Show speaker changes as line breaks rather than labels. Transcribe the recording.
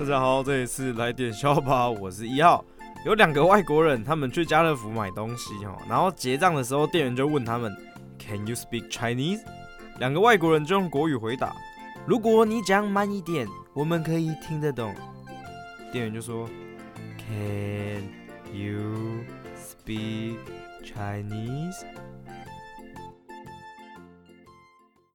大家好这里是来点笑吧 我是一号。有两个外国人他们去家乐福买东西哦然后结账的时候店员就问他们 can you speak chinese 两个外国人就用国语回答如果你讲慢一点我们可以听得懂。店员就说 can you speak chinese